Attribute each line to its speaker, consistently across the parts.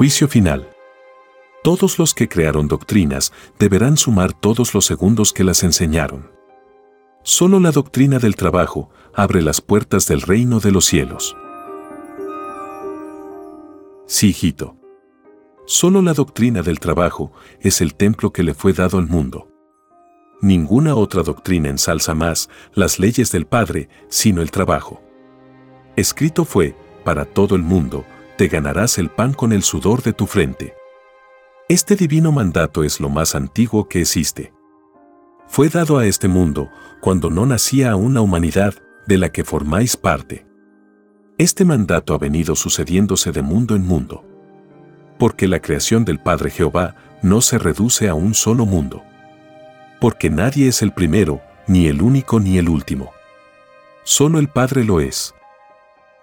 Speaker 1: Juicio final. Todos los que crearon doctrinas deberán sumar todos los segundos que las enseñaron. Solo la doctrina del trabajo abre las puertas del reino de los cielos. Sí, hijito. Solo la doctrina del trabajo es el templo que le fue dado al mundo. Ninguna otra doctrina ensalza más las leyes del Padre sino el trabajo. Escrito fue, para todo el mundo, te ganarás el pan con el sudor de tu frente. Este divino mandato es lo más antiguo que existe. Fue dado a este mundo cuando no nacía aún una humanidad de la que formáis parte. Este mandato ha venido sucediéndose de mundo en mundo. Porque la creación del Padre Jehová no se reduce a un solo mundo. Porque nadie es el primero, ni el único ni el último. Solo el Padre lo es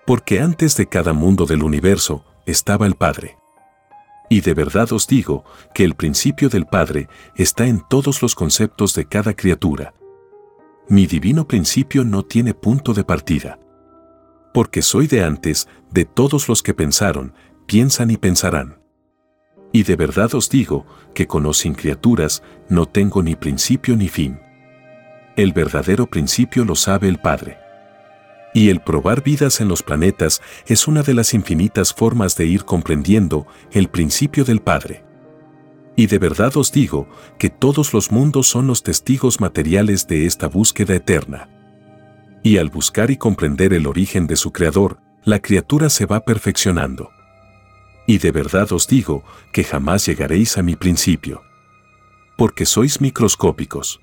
Speaker 1: porque antes de cada mundo del universo estaba el Padre. Y de verdad os digo que el principio del Padre está en todos los conceptos de cada criatura. Mi divino principio no tiene punto de partida. Porque soy de antes de todos los que pensaron, piensan y pensarán. Y de verdad os digo que con o sin criaturas no tengo ni principio ni fin. El verdadero principio lo sabe el Padre. Y el probar vidas en los planetas es una de las infinitas formas de ir comprendiendo el principio del Padre. Y de verdad os digo que todos los mundos son los testigos materiales de esta búsqueda eterna. Y al buscar y comprender el origen de su Creador, la criatura se va perfeccionando. Y de verdad os digo que jamás llegaréis a mi principio. Porque sois microscópicos.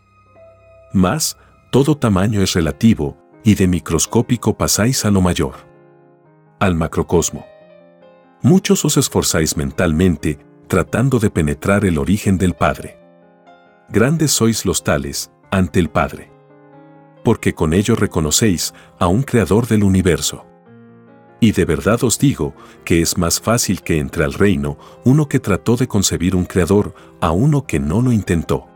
Speaker 1: Mas, todo tamaño es relativo, y de microscópico pasáis a lo mayor, al macrocosmo. Muchos os esforzáis mentalmente tratando de penetrar el origen del Padre. Grandes sois los tales ante el Padre. Porque con ello reconocéis a un creador del universo. Y de verdad os digo que es más fácil que entre al reino uno que trató de concebir un creador a uno que no lo intentó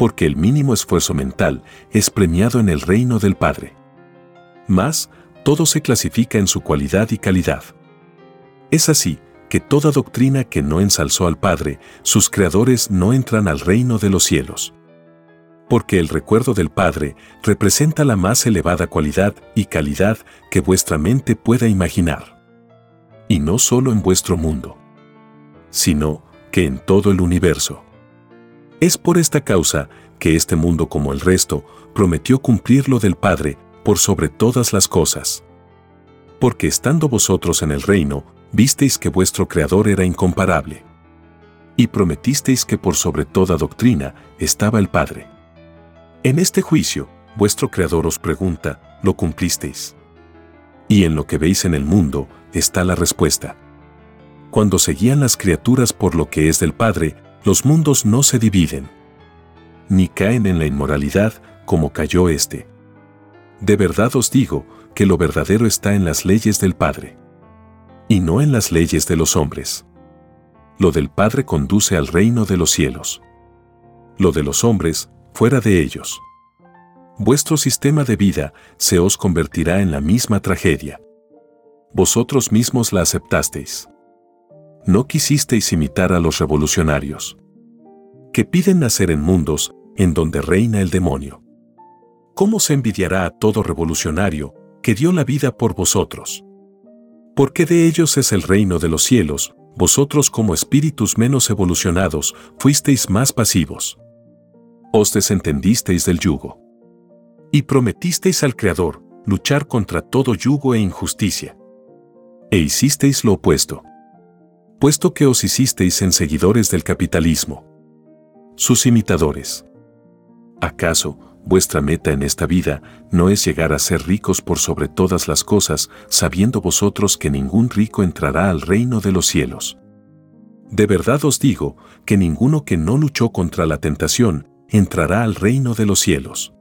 Speaker 1: porque el mínimo esfuerzo mental es premiado en el reino del Padre. Más, todo se clasifica en su cualidad y calidad. Es así que toda doctrina que no ensalzó al Padre, sus creadores no entran al reino de los cielos. Porque el recuerdo del Padre representa la más elevada cualidad y calidad que vuestra mente pueda imaginar. Y no solo en vuestro mundo, sino que en todo el universo. Es por esta causa que este mundo como el resto prometió cumplir lo del Padre por sobre todas las cosas. Porque estando vosotros en el reino, visteis que vuestro Creador era incomparable. Y prometisteis que por sobre toda doctrina estaba el Padre. En este juicio, vuestro Creador os pregunta, ¿lo cumplisteis? Y en lo que veis en el mundo está la respuesta. Cuando seguían las criaturas por lo que es del Padre, los mundos no se dividen, ni caen en la inmoralidad como cayó éste. De verdad os digo que lo verdadero está en las leyes del Padre, y no en las leyes de los hombres. Lo del Padre conduce al reino de los cielos. Lo de los hombres, fuera de ellos. Vuestro sistema de vida se os convertirá en la misma tragedia. Vosotros mismos la aceptasteis no quisisteis imitar a los revolucionarios, que piden nacer en mundos en donde reina el demonio. ¿Cómo se envidiará a todo revolucionario que dio la vida por vosotros? Porque de ellos es el reino de los cielos, vosotros como espíritus menos evolucionados fuisteis más pasivos. Os desentendisteis del yugo. Y prometisteis al Creador luchar contra todo yugo e injusticia. E hicisteis lo opuesto. Puesto que os hicisteis en seguidores del capitalismo. Sus imitadores. ¿Acaso, vuestra meta en esta vida no es llegar a ser ricos por sobre todas las cosas, sabiendo vosotros que ningún rico entrará al reino de los cielos. De verdad os digo que ninguno que no luchó contra la tentación entrará al reino de los cielos.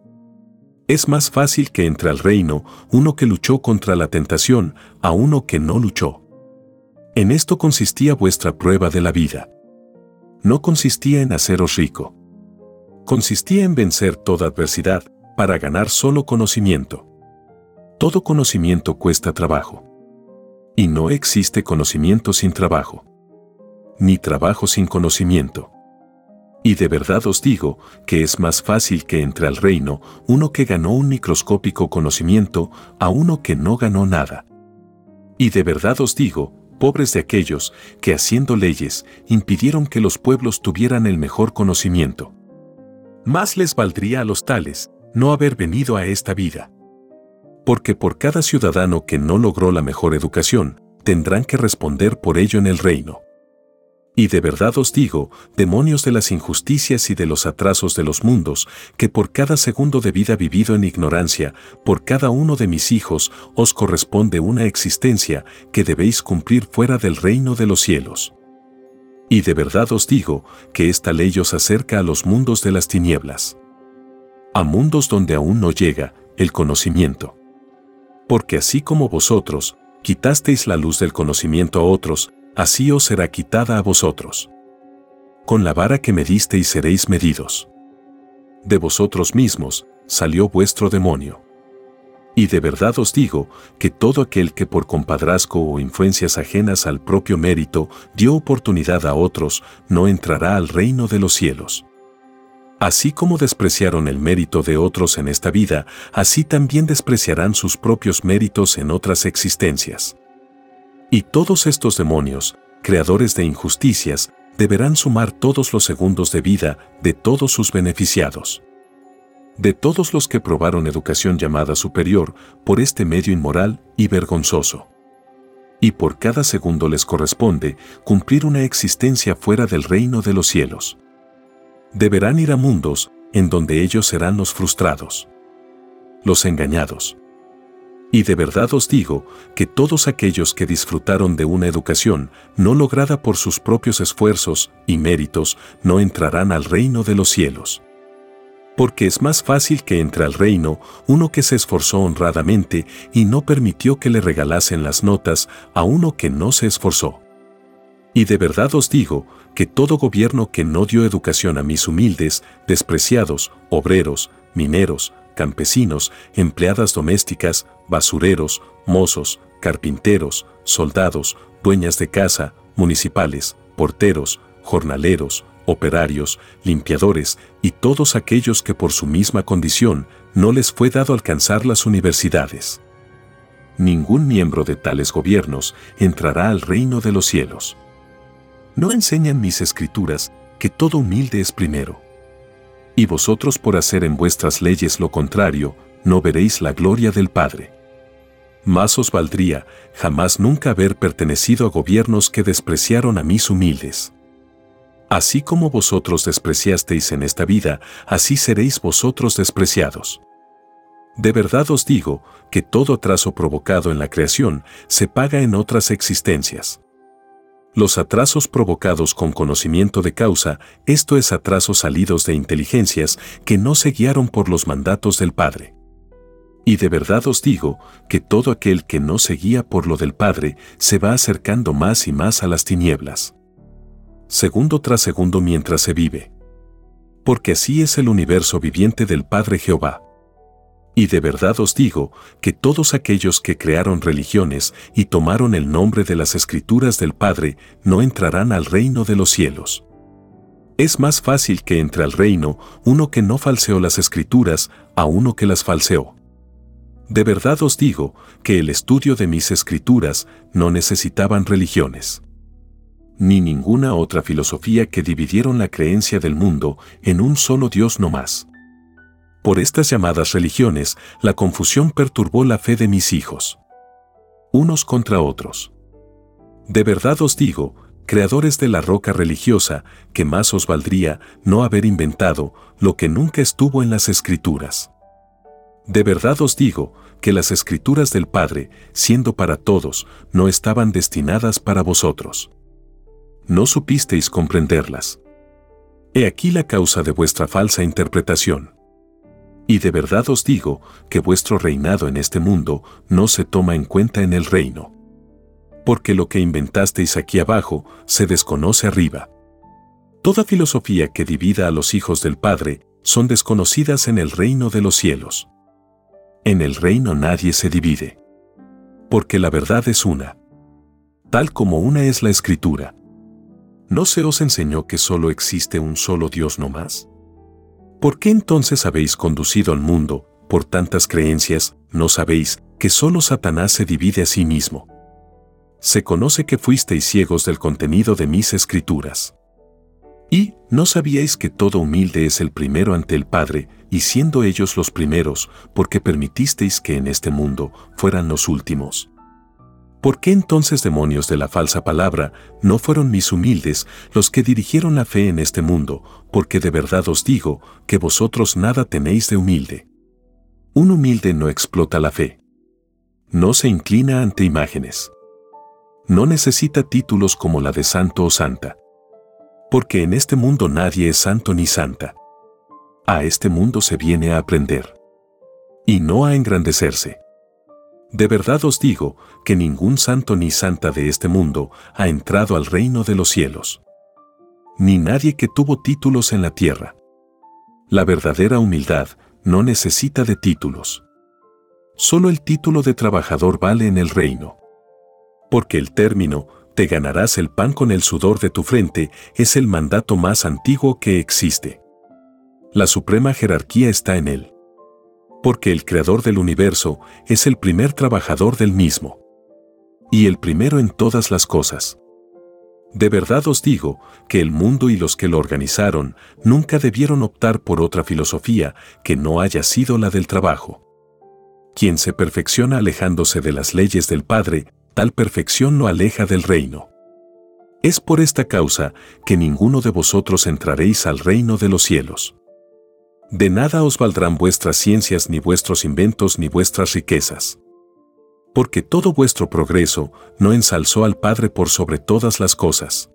Speaker 1: Es más fácil que entre al reino uno que luchó contra la tentación a uno que no luchó. En esto consistía vuestra prueba de la vida. No consistía en haceros rico consistía en vencer toda adversidad para ganar solo conocimiento. Todo conocimiento cuesta trabajo. Y no existe conocimiento sin trabajo. Ni trabajo sin conocimiento. Y de verdad os digo que es más fácil que entre al reino uno que ganó un microscópico conocimiento a uno que no ganó nada. Y de verdad os digo, pobres de aquellos que haciendo leyes impidieron que los pueblos tuvieran el mejor conocimiento. Más les valdría a los tales no haber venido a esta vida. Porque por cada ciudadano que no logró la mejor educación, tendrán que responder por ello en el reino. Y de verdad os digo, demonios de las injusticias y de los atrasos de los mundos, que por cada segundo de vida vivido en ignorancia, por cada uno de mis hijos, os corresponde una existencia que debéis cumplir fuera del reino de los cielos. Y de verdad os digo que esta ley os acerca a los mundos de las tinieblas. A mundos donde aún no llega el conocimiento. Porque así como vosotros quitasteis la luz del conocimiento a otros, así os será quitada a vosotros. Con la vara que medisteis seréis medidos. De vosotros mismos salió vuestro demonio. Y de verdad os digo que todo aquel que por compadrazgo o influencias ajenas al propio mérito dio oportunidad a otros, no entrará al reino de los cielos. Así como despreciaron el mérito de otros en esta vida, así también despreciarán sus propios méritos en otras existencias. Y todos estos demonios, creadores de injusticias, deberán sumar todos los segundos de vida de todos sus beneficiados de todos los que probaron educación llamada superior por este medio inmoral y vergonzoso. Y por cada segundo les corresponde cumplir una existencia fuera del reino de los cielos. Deberán ir a mundos en donde ellos serán los frustrados, los engañados. Y de verdad os digo que todos aquellos que disfrutaron de una educación no lograda por sus propios esfuerzos y méritos no entrarán al reino de los cielos porque es más fácil que entre al reino uno que se esforzó honradamente y no permitió que le regalasen las notas a uno que no se esforzó. Y de verdad os digo que todo gobierno que no dio educación a mis humildes, despreciados, obreros, mineros, campesinos, empleadas domésticas, basureros, mozos, carpinteros, soldados, dueñas de casa, municipales, porteros, jornaleros, operarios, limpiadores y todos aquellos que por su misma condición no les fue dado alcanzar las universidades. Ningún miembro de tales gobiernos entrará al reino de los cielos. ¿No enseñan mis escrituras que todo humilde es primero? Y vosotros por hacer en vuestras leyes lo contrario, no veréis la gloria del Padre. Más os valdría jamás nunca haber pertenecido a gobiernos que despreciaron a mis humildes. Así como vosotros despreciasteis en esta vida, así seréis vosotros despreciados. De verdad os digo que todo atraso provocado en la creación se paga en otras existencias. Los atrasos provocados con conocimiento de causa, esto es atrasos salidos de inteligencias que no se guiaron por los mandatos del Padre. Y de verdad os digo que todo aquel que no se guía por lo del Padre se va acercando más y más a las tinieblas segundo tras segundo mientras se vive. Porque así es el universo viviente del Padre Jehová. Y de verdad os digo que todos aquellos que crearon religiones y tomaron el nombre de las escrituras del Padre no entrarán al reino de los cielos. Es más fácil que entre al reino uno que no falseó las escrituras a uno que las falseó. De verdad os digo que el estudio de mis escrituras no necesitaban religiones ni ninguna otra filosofía que dividieron la creencia del mundo en un solo Dios no más. Por estas llamadas religiones, la confusión perturbó la fe de mis hijos. Unos contra otros. De verdad os digo, creadores de la roca religiosa, que más os valdría no haber inventado lo que nunca estuvo en las escrituras. De verdad os digo que las escrituras del Padre, siendo para todos, no estaban destinadas para vosotros. No supisteis comprenderlas. He aquí la causa de vuestra falsa interpretación. Y de verdad os digo que vuestro reinado en este mundo no se toma en cuenta en el reino. Porque lo que inventasteis aquí abajo se desconoce arriba. Toda filosofía que divida a los hijos del Padre son desconocidas en el reino de los cielos. En el reino nadie se divide. Porque la verdad es una. Tal como una es la escritura. ¿No se os enseñó que solo existe un solo Dios no más? ¿Por qué entonces habéis conducido al mundo, por tantas creencias, no sabéis que solo Satanás se divide a sí mismo? Se conoce que fuisteis ciegos del contenido de mis escrituras. Y, ¿no sabíais que todo humilde es el primero ante el Padre, y siendo ellos los primeros, porque permitisteis que en este mundo fueran los últimos? ¿Por qué entonces demonios de la falsa palabra no fueron mis humildes los que dirigieron la fe en este mundo? Porque de verdad os digo que vosotros nada tenéis de humilde. Un humilde no explota la fe. No se inclina ante imágenes. No necesita títulos como la de santo o santa. Porque en este mundo nadie es santo ni santa. A este mundo se viene a aprender. Y no a engrandecerse. De verdad os digo que ningún santo ni santa de este mundo ha entrado al reino de los cielos. Ni nadie que tuvo títulos en la tierra. La verdadera humildad no necesita de títulos. Solo el título de trabajador vale en el reino. Porque el término, te ganarás el pan con el sudor de tu frente, es el mandato más antiguo que existe. La suprema jerarquía está en él porque el creador del universo es el primer trabajador del mismo. Y el primero en todas las cosas. De verdad os digo que el mundo y los que lo organizaron nunca debieron optar por otra filosofía que no haya sido la del trabajo. Quien se perfecciona alejándose de las leyes del Padre, tal perfección no aleja del reino. Es por esta causa que ninguno de vosotros entraréis al reino de los cielos. De nada os valdrán vuestras ciencias, ni vuestros inventos, ni vuestras riquezas. Porque todo vuestro progreso no ensalzó al Padre por sobre todas las cosas.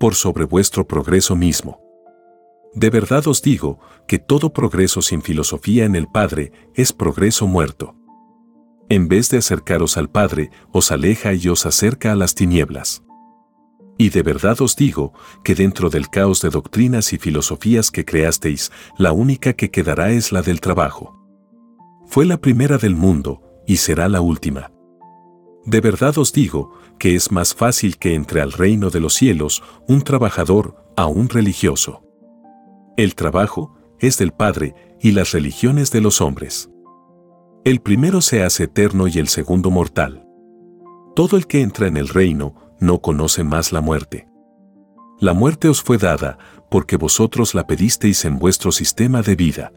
Speaker 1: Por sobre vuestro progreso mismo. De verdad os digo que todo progreso sin filosofía en el Padre es progreso muerto. En vez de acercaros al Padre, os aleja y os acerca a las tinieblas. Y de verdad os digo que dentro del caos de doctrinas y filosofías que creasteis, la única que quedará es la del trabajo. Fue la primera del mundo, y será la última. De verdad os digo que es más fácil que entre al reino de los cielos un trabajador a un religioso. El trabajo es del Padre y las religiones de los hombres. El primero se hace eterno y el segundo mortal. Todo el que entra en el reino no conoce más la muerte. La muerte os fue dada porque vosotros la pedisteis en vuestro sistema de vida.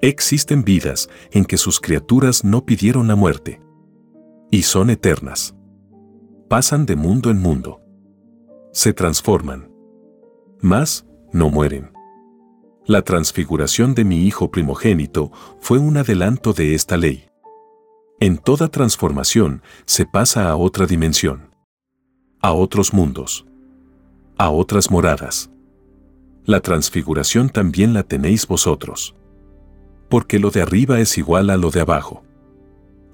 Speaker 1: Existen vidas en que sus criaturas no pidieron la muerte. Y son eternas. Pasan de mundo en mundo. Se transforman. Mas, no mueren. La transfiguración de mi hijo primogénito fue un adelanto de esta ley. En toda transformación se pasa a otra dimensión a otros mundos, a otras moradas. La transfiguración también la tenéis vosotros. Porque lo de arriba es igual a lo de abajo.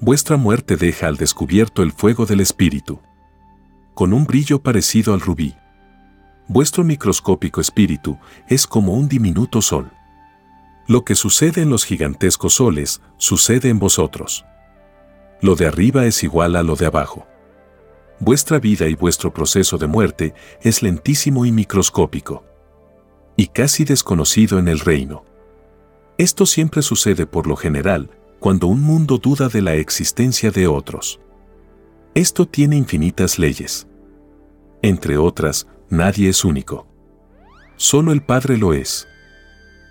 Speaker 1: Vuestra muerte deja al descubierto el fuego del espíritu, con un brillo parecido al rubí. Vuestro microscópico espíritu es como un diminuto sol. Lo que sucede en los gigantescos soles sucede en vosotros. Lo de arriba es igual a lo de abajo vuestra vida y vuestro proceso de muerte es lentísimo y microscópico. Y casi desconocido en el reino. Esto siempre sucede por lo general cuando un mundo duda de la existencia de otros. Esto tiene infinitas leyes. Entre otras, nadie es único. Solo el Padre lo es.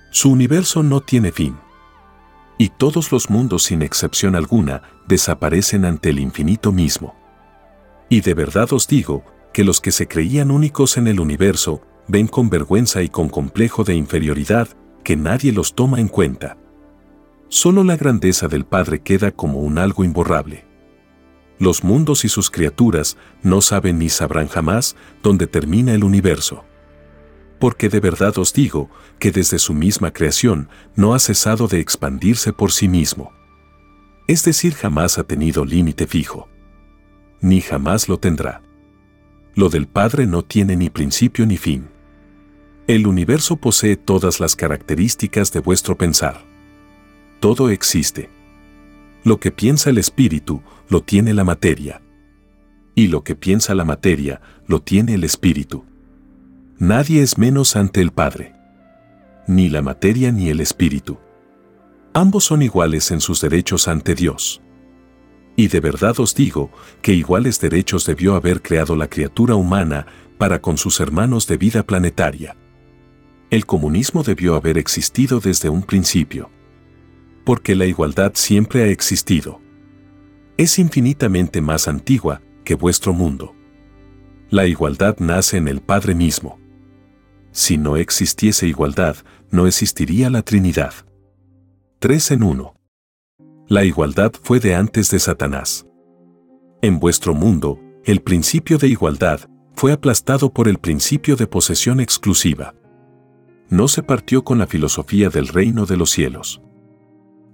Speaker 1: Su universo no tiene fin. Y todos los mundos sin excepción alguna desaparecen ante el infinito mismo. Y de verdad os digo que los que se creían únicos en el universo ven con vergüenza y con complejo de inferioridad que nadie los toma en cuenta. Solo la grandeza del Padre queda como un algo imborrable. Los mundos y sus criaturas no saben ni sabrán jamás dónde termina el universo. Porque de verdad os digo que desde su misma creación no ha cesado de expandirse por sí mismo. Es decir, jamás ha tenido límite fijo. Ni jamás lo tendrá. Lo del Padre no tiene ni principio ni fin. El universo posee todas las características de vuestro pensar. Todo existe. Lo que piensa el espíritu, lo tiene la materia. Y lo que piensa la materia, lo tiene el espíritu. Nadie es menos ante el Padre. Ni la materia ni el espíritu. Ambos son iguales en sus derechos ante Dios. Y de verdad os digo que iguales derechos debió haber creado la criatura humana para con sus hermanos de vida planetaria. El comunismo debió haber existido desde un principio. Porque la igualdad siempre ha existido. Es infinitamente más antigua que vuestro mundo. La igualdad nace en el Padre mismo. Si no existiese igualdad, no existiría la Trinidad. Tres en uno. La igualdad fue de antes de Satanás. En vuestro mundo, el principio de igualdad fue aplastado por el principio de posesión exclusiva. No se partió con la filosofía del reino de los cielos.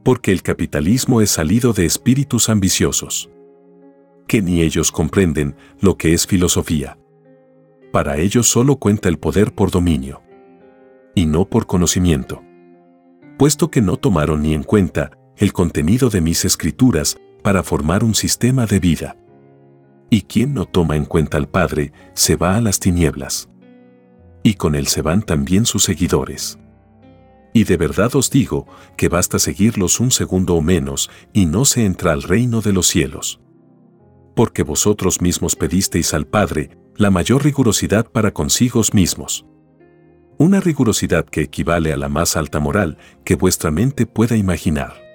Speaker 1: Porque el capitalismo es salido de espíritus ambiciosos. Que ni ellos comprenden lo que es filosofía. Para ellos solo cuenta el poder por dominio. Y no por conocimiento. Puesto que no tomaron ni en cuenta el contenido de mis escrituras para formar un sistema de vida. Y quien no toma en cuenta al Padre se va a las tinieblas. Y con él se van también sus seguidores. Y de verdad os digo que basta seguirlos un segundo o menos y no se entra al reino de los cielos. Porque vosotros mismos pedisteis al Padre la mayor rigurosidad para consigo mismos. Una rigurosidad que equivale a la más alta moral que vuestra mente pueda imaginar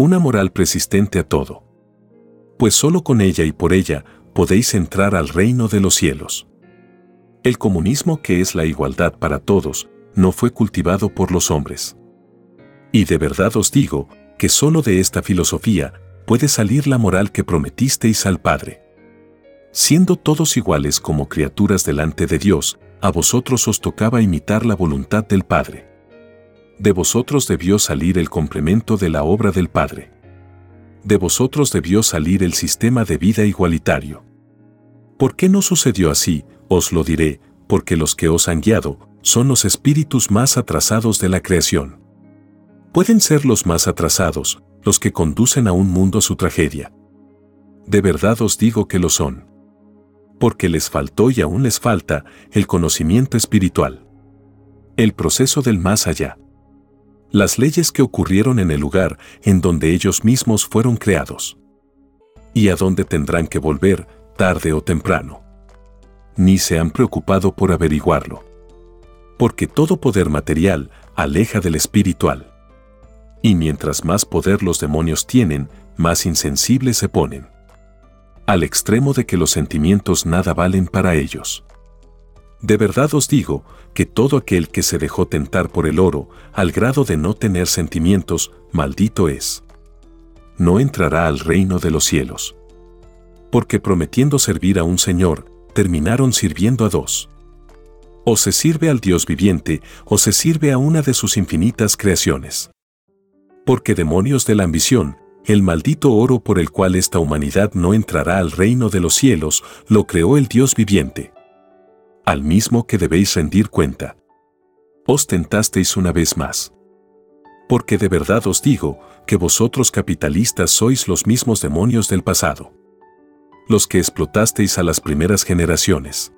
Speaker 1: una moral persistente a todo. Pues solo con ella y por ella podéis entrar al reino de los cielos. El comunismo que es la igualdad para todos, no fue cultivado por los hombres. Y de verdad os digo que solo de esta filosofía puede salir la moral que prometisteis al Padre. Siendo todos iguales como criaturas delante de Dios, a vosotros os tocaba imitar la voluntad del Padre de vosotros debió salir el complemento de la obra del Padre. De vosotros debió salir el sistema de vida igualitario. ¿Por qué no sucedió así? Os lo diré, porque los que os han guiado son los espíritus más atrasados de la creación. Pueden ser los más atrasados, los que conducen a un mundo su tragedia. De verdad os digo que lo son. Porque les faltó y aún les falta el conocimiento espiritual. El proceso del más allá las leyes que ocurrieron en el lugar en donde ellos mismos fueron creados. Y a donde tendrán que volver, tarde o temprano. Ni se han preocupado por averiguarlo. Porque todo poder material aleja del espiritual. Y mientras más poder los demonios tienen, más insensibles se ponen. Al extremo de que los sentimientos nada valen para ellos. De verdad os digo que todo aquel que se dejó tentar por el oro, al grado de no tener sentimientos, maldito es. No entrará al reino de los cielos. Porque prometiendo servir a un Señor, terminaron sirviendo a dos. O se sirve al Dios viviente, o se sirve a una de sus infinitas creaciones. Porque demonios de la ambición, el maldito oro por el cual esta humanidad no entrará al reino de los cielos, lo creó el Dios viviente al mismo que debéis rendir cuenta. Os tentasteis una vez más. Porque de verdad os digo que vosotros capitalistas sois los mismos demonios del pasado. Los que explotasteis a las primeras generaciones.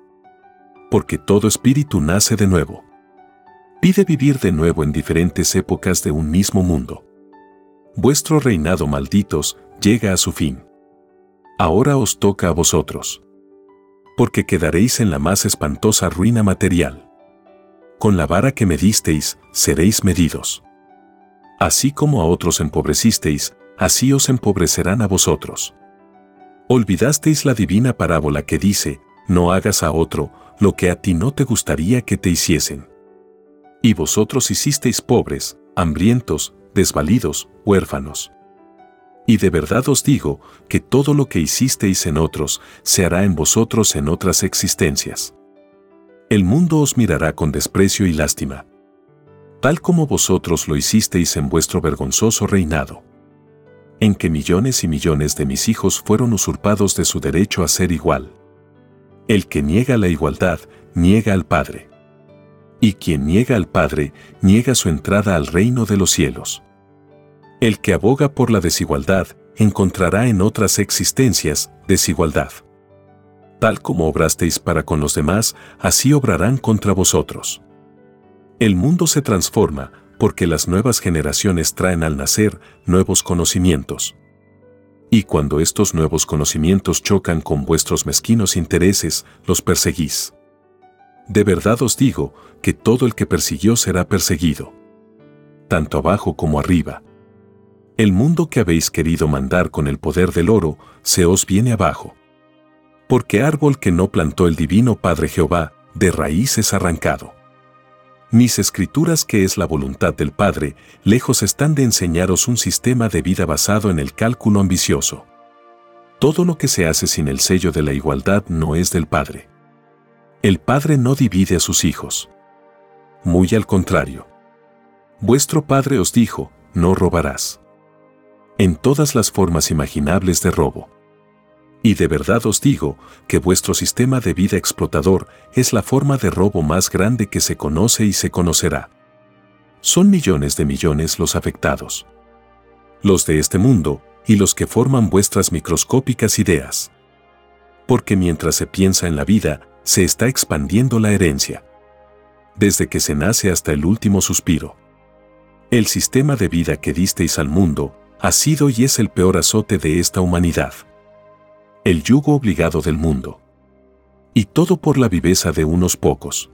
Speaker 1: Porque todo espíritu nace de nuevo. Pide vivir de nuevo en diferentes épocas de un mismo mundo. Vuestro reinado malditos llega a su fin. Ahora os toca a vosotros porque quedaréis en la más espantosa ruina material. Con la vara que me disteis, seréis medidos. Así como a otros empobrecisteis, así os empobrecerán a vosotros. Olvidasteis la divina parábola que dice, no hagas a otro lo que a ti no te gustaría que te hiciesen. Y vosotros hicisteis pobres, hambrientos, desvalidos, huérfanos. Y de verdad os digo que todo lo que hicisteis en otros se hará en vosotros en otras existencias. El mundo os mirará con desprecio y lástima, tal como vosotros lo hicisteis en vuestro vergonzoso reinado, en que millones y millones de mis hijos fueron usurpados de su derecho a ser igual. El que niega la igualdad, niega al Padre. Y quien niega al Padre, niega su entrada al reino de los cielos. El que aboga por la desigualdad encontrará en otras existencias desigualdad. Tal como obrasteis para con los demás, así obrarán contra vosotros. El mundo se transforma porque las nuevas generaciones traen al nacer nuevos conocimientos. Y cuando estos nuevos conocimientos chocan con vuestros mezquinos intereses, los perseguís. De verdad os digo que todo el que persiguió será perseguido. Tanto abajo como arriba. El mundo que habéis querido mandar con el poder del oro se os viene abajo. Porque árbol que no plantó el divino Padre Jehová, de raíz es arrancado. Mis escrituras que es la voluntad del Padre, lejos están de enseñaros un sistema de vida basado en el cálculo ambicioso. Todo lo que se hace sin el sello de la igualdad no es del Padre. El Padre no divide a sus hijos. Muy al contrario. Vuestro Padre os dijo, no robarás en todas las formas imaginables de robo. Y de verdad os digo que vuestro sistema de vida explotador es la forma de robo más grande que se conoce y se conocerá. Son millones de millones los afectados. Los de este mundo y los que forman vuestras microscópicas ideas. Porque mientras se piensa en la vida, se está expandiendo la herencia. Desde que se nace hasta el último suspiro. El sistema de vida que disteis al mundo ha sido y es el peor azote de esta humanidad. El yugo obligado del mundo. Y todo por la viveza de unos pocos.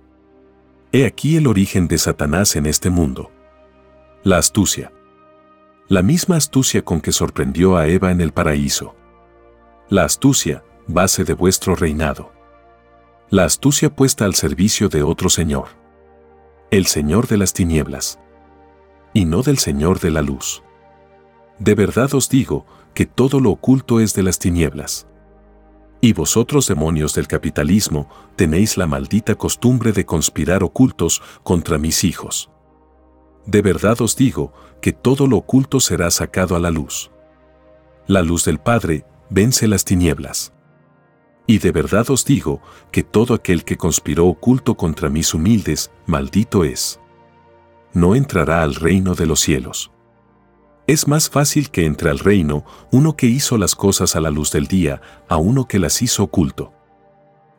Speaker 1: He aquí el origen de Satanás en este mundo. La astucia. La misma astucia con que sorprendió a Eva en el paraíso. La astucia, base de vuestro reinado. La astucia puesta al servicio de otro Señor. El Señor de las tinieblas. Y no del Señor de la luz. De verdad os digo que todo lo oculto es de las tinieblas. Y vosotros demonios del capitalismo tenéis la maldita costumbre de conspirar ocultos contra mis hijos. De verdad os digo que todo lo oculto será sacado a la luz. La luz del Padre vence las tinieblas. Y de verdad os digo que todo aquel que conspiró oculto contra mis humildes, maldito es. No entrará al reino de los cielos. Es más fácil que entre al reino uno que hizo las cosas a la luz del día a uno que las hizo oculto.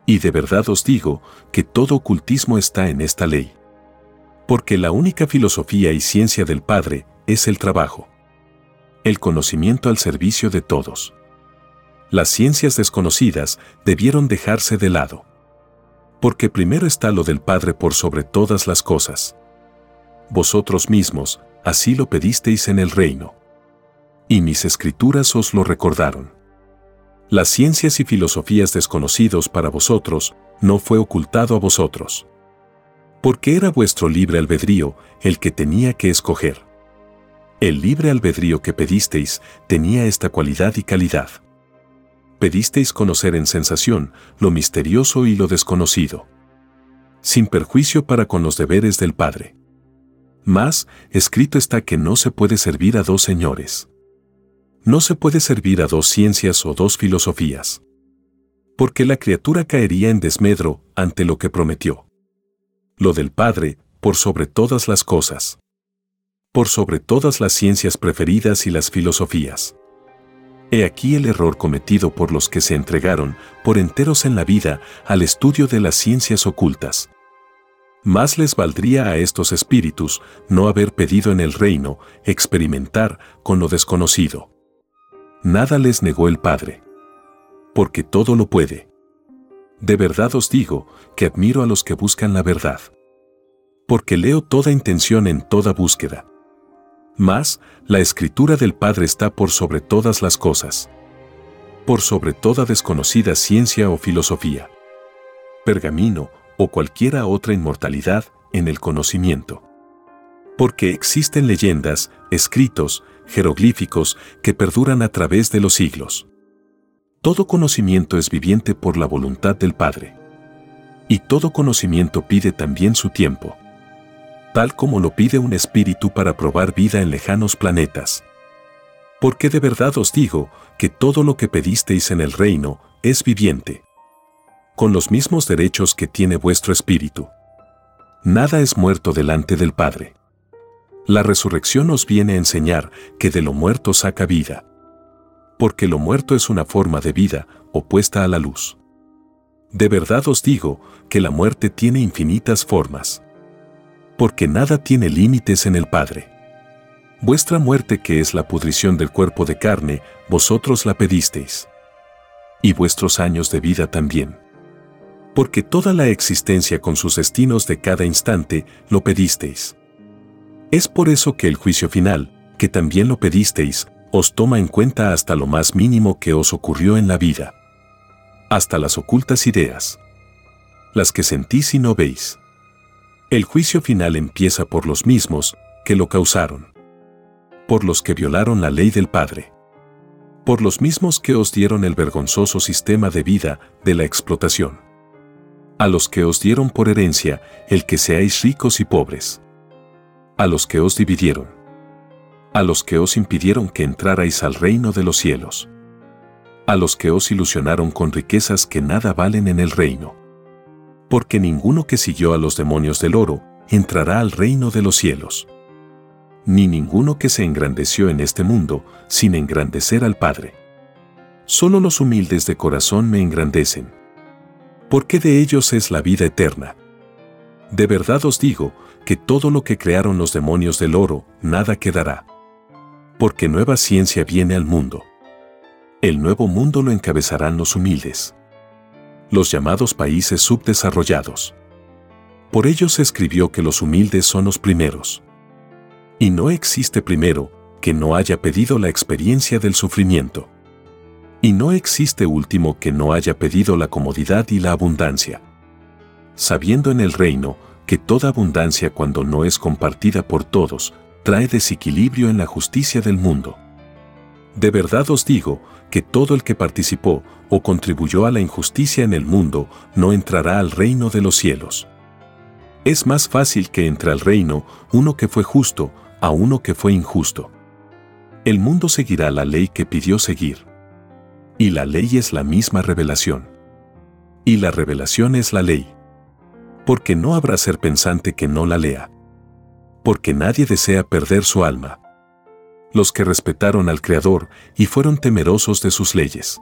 Speaker 1: Y de verdad os digo que todo ocultismo está en esta ley. Porque la única filosofía y ciencia del Padre es el trabajo. El conocimiento al servicio de todos. Las ciencias desconocidas debieron dejarse de lado. Porque primero está lo del Padre por sobre todas las cosas. Vosotros mismos, así lo pedisteis en el reino. Y mis escrituras os lo recordaron. Las ciencias y filosofías desconocidos para vosotros no fue ocultado a vosotros. Porque era vuestro libre albedrío el que tenía que escoger. El libre albedrío que pedisteis tenía esta cualidad y calidad. Pedisteis conocer en sensación lo misterioso y lo desconocido. Sin perjuicio para con los deberes del Padre. Más, escrito está que no se puede servir a dos señores. No se puede servir a dos ciencias o dos filosofías. Porque la criatura caería en desmedro ante lo que prometió. Lo del Padre, por sobre todas las cosas. Por sobre todas las ciencias preferidas y las filosofías. He aquí el error cometido por los que se entregaron por enteros en la vida al estudio de las ciencias ocultas más les valdría a estos espíritus no haber pedido en el reino experimentar con lo desconocido. Nada les negó el Padre. Porque todo lo puede. De verdad os digo que admiro a los que buscan la verdad. Porque leo toda intención en toda búsqueda. Mas, la escritura del Padre está por sobre todas las cosas. Por sobre toda desconocida ciencia o filosofía. Pergamino o cualquiera otra inmortalidad en el conocimiento. Porque existen leyendas, escritos, jeroglíficos que perduran a través de los siglos. Todo conocimiento es viviente por la voluntad del Padre. Y todo conocimiento pide también su tiempo. Tal como lo pide un espíritu para probar vida en lejanos planetas. Porque de verdad os digo que todo lo que pedisteis en el reino es viviente. Con los mismos derechos que tiene vuestro espíritu. Nada es muerto delante del Padre. La resurrección nos viene a enseñar que de lo muerto saca vida porque lo muerto es una forma de vida opuesta a la luz. De verdad os digo que la muerte tiene infinitas formas. Porque nada tiene límites en el Padre. Vuestra muerte que es la pudrición del cuerpo de carne, vosotros la pedisteis. Y vuestros años de vida también. Porque toda la existencia con sus destinos de cada instante lo pedisteis. Es por eso que el juicio final, que también lo pedisteis, os toma en cuenta hasta lo más mínimo que os ocurrió en la vida. Hasta las ocultas ideas. Las que sentís y no veis. El juicio final empieza por los mismos que lo causaron. Por los que violaron la ley del Padre. Por los mismos que os dieron el vergonzoso sistema de vida de la explotación. A los que os dieron por herencia el que seáis ricos y pobres. A los que os dividieron a los que os impidieron que entrarais al reino de los cielos, a los que os ilusionaron con riquezas que nada valen en el reino. Porque ninguno que siguió a los demonios del oro entrará al reino de los cielos. Ni ninguno que se engrandeció en este mundo sin engrandecer al Padre. Solo los humildes de corazón me engrandecen. Porque de ellos es la vida eterna. De verdad os digo que todo lo que crearon los demonios del oro, nada quedará porque nueva ciencia viene al mundo. El nuevo mundo lo encabezarán los humildes. Los llamados países subdesarrollados. Por ello se escribió que los humildes son los primeros. Y no existe primero que no haya pedido la experiencia del sufrimiento. Y no existe último que no haya pedido la comodidad y la abundancia. Sabiendo en el reino que toda abundancia cuando no es compartida por todos, trae desequilibrio en la justicia del mundo. De verdad os digo que todo el que participó o contribuyó a la injusticia en el mundo no entrará al reino de los cielos. Es más fácil que entre al reino uno que fue justo a uno que fue injusto. El mundo seguirá la ley que pidió seguir. Y la ley es la misma revelación. Y la revelación es la ley. Porque no habrá ser pensante que no la lea porque nadie desea perder su alma. Los que respetaron al Creador y fueron temerosos de sus leyes.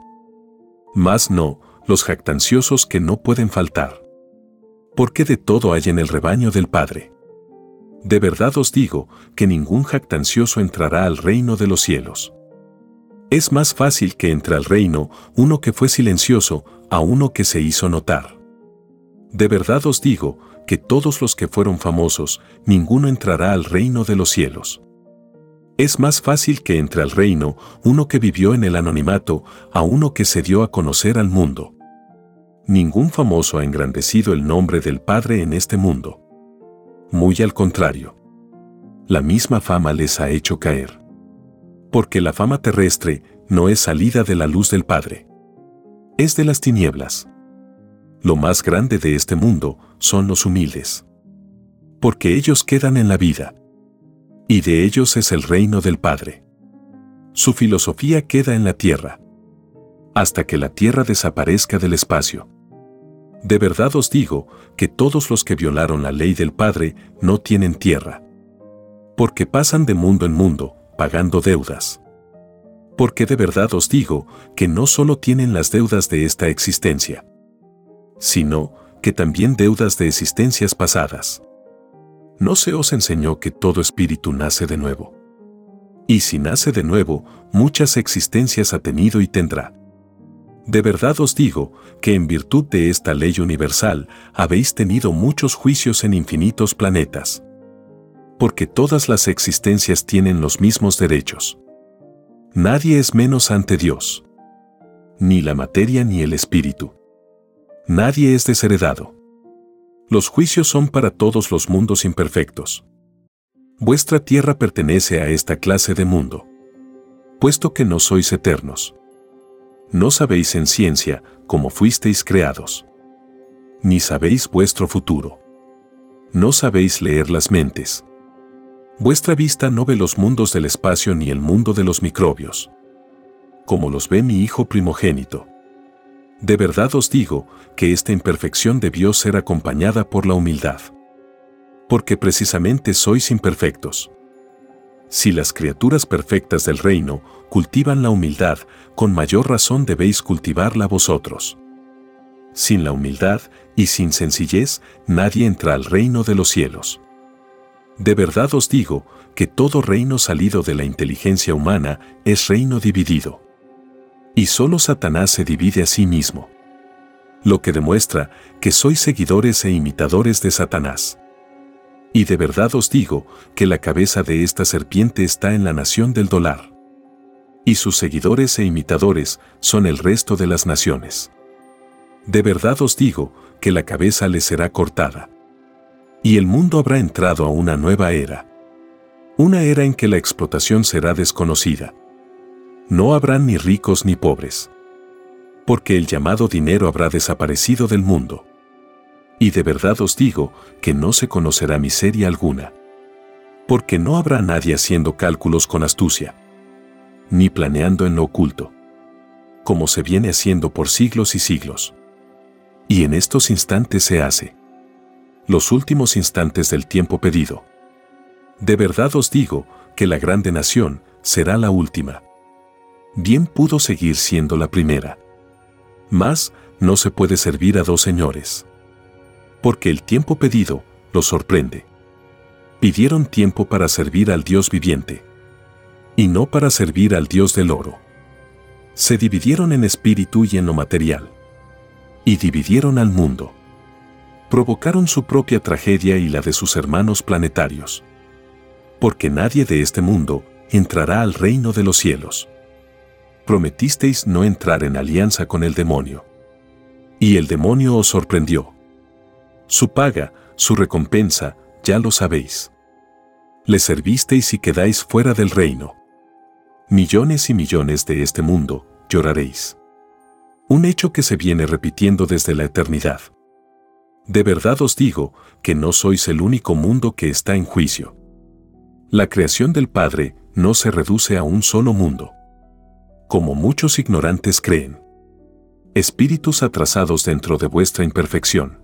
Speaker 1: Mas no, los jactanciosos que no pueden faltar. Porque de todo hay en el rebaño del Padre. De verdad os digo que ningún jactancioso entrará al reino de los cielos. Es más fácil que entre al reino uno que fue silencioso a uno que se hizo notar. De verdad os digo que todos los que fueron famosos, ninguno entrará al reino de los cielos. Es más fácil que entre al reino uno que vivió en el anonimato a uno que se dio a conocer al mundo. Ningún famoso ha engrandecido el nombre del Padre en este mundo. Muy al contrario. La misma fama les ha hecho caer. Porque la fama terrestre no es salida de la luz del Padre. Es de las tinieblas. Lo más grande de este mundo son los humildes. Porque ellos quedan en la vida. Y de ellos es el reino del Padre. Su filosofía queda en la tierra. Hasta que la tierra desaparezca del espacio. De verdad os digo que todos los que violaron la ley del Padre no tienen tierra. Porque pasan de mundo en mundo, pagando deudas. Porque de verdad os digo que no solo tienen las deudas de esta existencia, sino que también deudas de existencias pasadas. ¿No se os enseñó que todo espíritu nace de nuevo? Y si nace de nuevo, muchas existencias ha tenido y tendrá. De verdad os digo que en virtud de esta ley universal habéis tenido muchos juicios en infinitos planetas. Porque todas las existencias tienen los mismos derechos. Nadie es menos ante Dios. Ni la materia ni el espíritu. Nadie es desheredado. Los juicios son para todos los mundos imperfectos. Vuestra tierra pertenece a esta clase de mundo. Puesto que no sois eternos. No sabéis en ciencia cómo fuisteis creados. Ni sabéis vuestro futuro. No sabéis leer las mentes. Vuestra vista no ve los mundos del espacio ni el mundo de los microbios. Como los ve mi Hijo primogénito. De verdad os digo que esta imperfección debió ser acompañada por la humildad porque precisamente sois imperfectos. Si las criaturas perfectas del reino cultivan la humildad, con mayor razón debéis cultivarla vosotros. Sin la humildad y sin sencillez, nadie entra al reino de los cielos. De verdad os digo que todo reino salido de la inteligencia humana es reino dividido. Y solo Satanás se divide a sí mismo. Lo que demuestra que sois seguidores e imitadores de Satanás. Y de verdad os digo que la cabeza de esta serpiente está en la nación del dólar. Y sus seguidores e imitadores son el resto de las naciones. De verdad os digo que la cabeza le será cortada. Y el mundo habrá entrado a una nueva era. Una era en que la explotación será desconocida. No habrá ni ricos ni pobres. Porque el llamado dinero habrá desaparecido del mundo. Y de verdad os digo que no se conocerá miseria alguna. Porque no habrá nadie haciendo cálculos con astucia, ni planeando en lo oculto, como se viene haciendo por siglos y siglos. Y en estos instantes se hace. Los últimos instantes del tiempo pedido. De verdad os digo que la grande nación será la última. Bien pudo seguir siendo la primera. Mas no se puede servir a dos señores porque el tiempo pedido los sorprende. Pidieron tiempo para servir al Dios viviente y no para servir al Dios del oro. Se dividieron en espíritu y en lo material. Y dividieron al mundo. Provocaron su propia tragedia y la de sus hermanos planetarios. Porque nadie de este mundo entrará al reino de los cielos. Prometisteis no entrar en alianza con el demonio. Y el demonio os sorprendió su paga, su recompensa, ya lo sabéis. Le servisteis y quedáis fuera del reino. Millones y millones de este mundo lloraréis. Un hecho que se viene repitiendo desde la eternidad. De verdad os digo que no sois el único mundo que está en juicio. La creación del Padre no se reduce a un solo mundo. Como muchos ignorantes creen. Espíritus atrasados dentro de vuestra imperfección.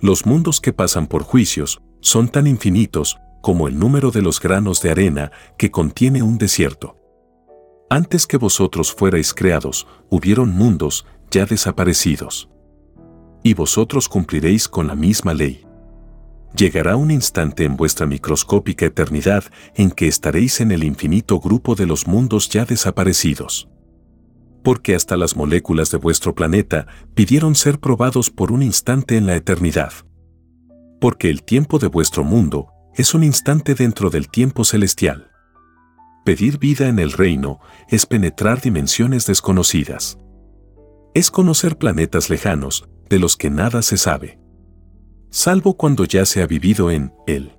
Speaker 1: Los mundos que pasan por juicios son tan infinitos como el número de los granos de arena que contiene un desierto. Antes que vosotros fuerais creados, hubieron mundos ya desaparecidos. Y vosotros cumpliréis con la misma ley. Llegará un instante en vuestra microscópica eternidad en que estaréis en el infinito grupo de los mundos ya desaparecidos porque hasta las moléculas de vuestro planeta pidieron ser probados por un instante en la eternidad. Porque el tiempo de vuestro mundo es un instante dentro del tiempo celestial. Pedir vida en el reino es penetrar dimensiones desconocidas. Es conocer planetas lejanos de los que nada se sabe. Salvo cuando ya se ha vivido en él.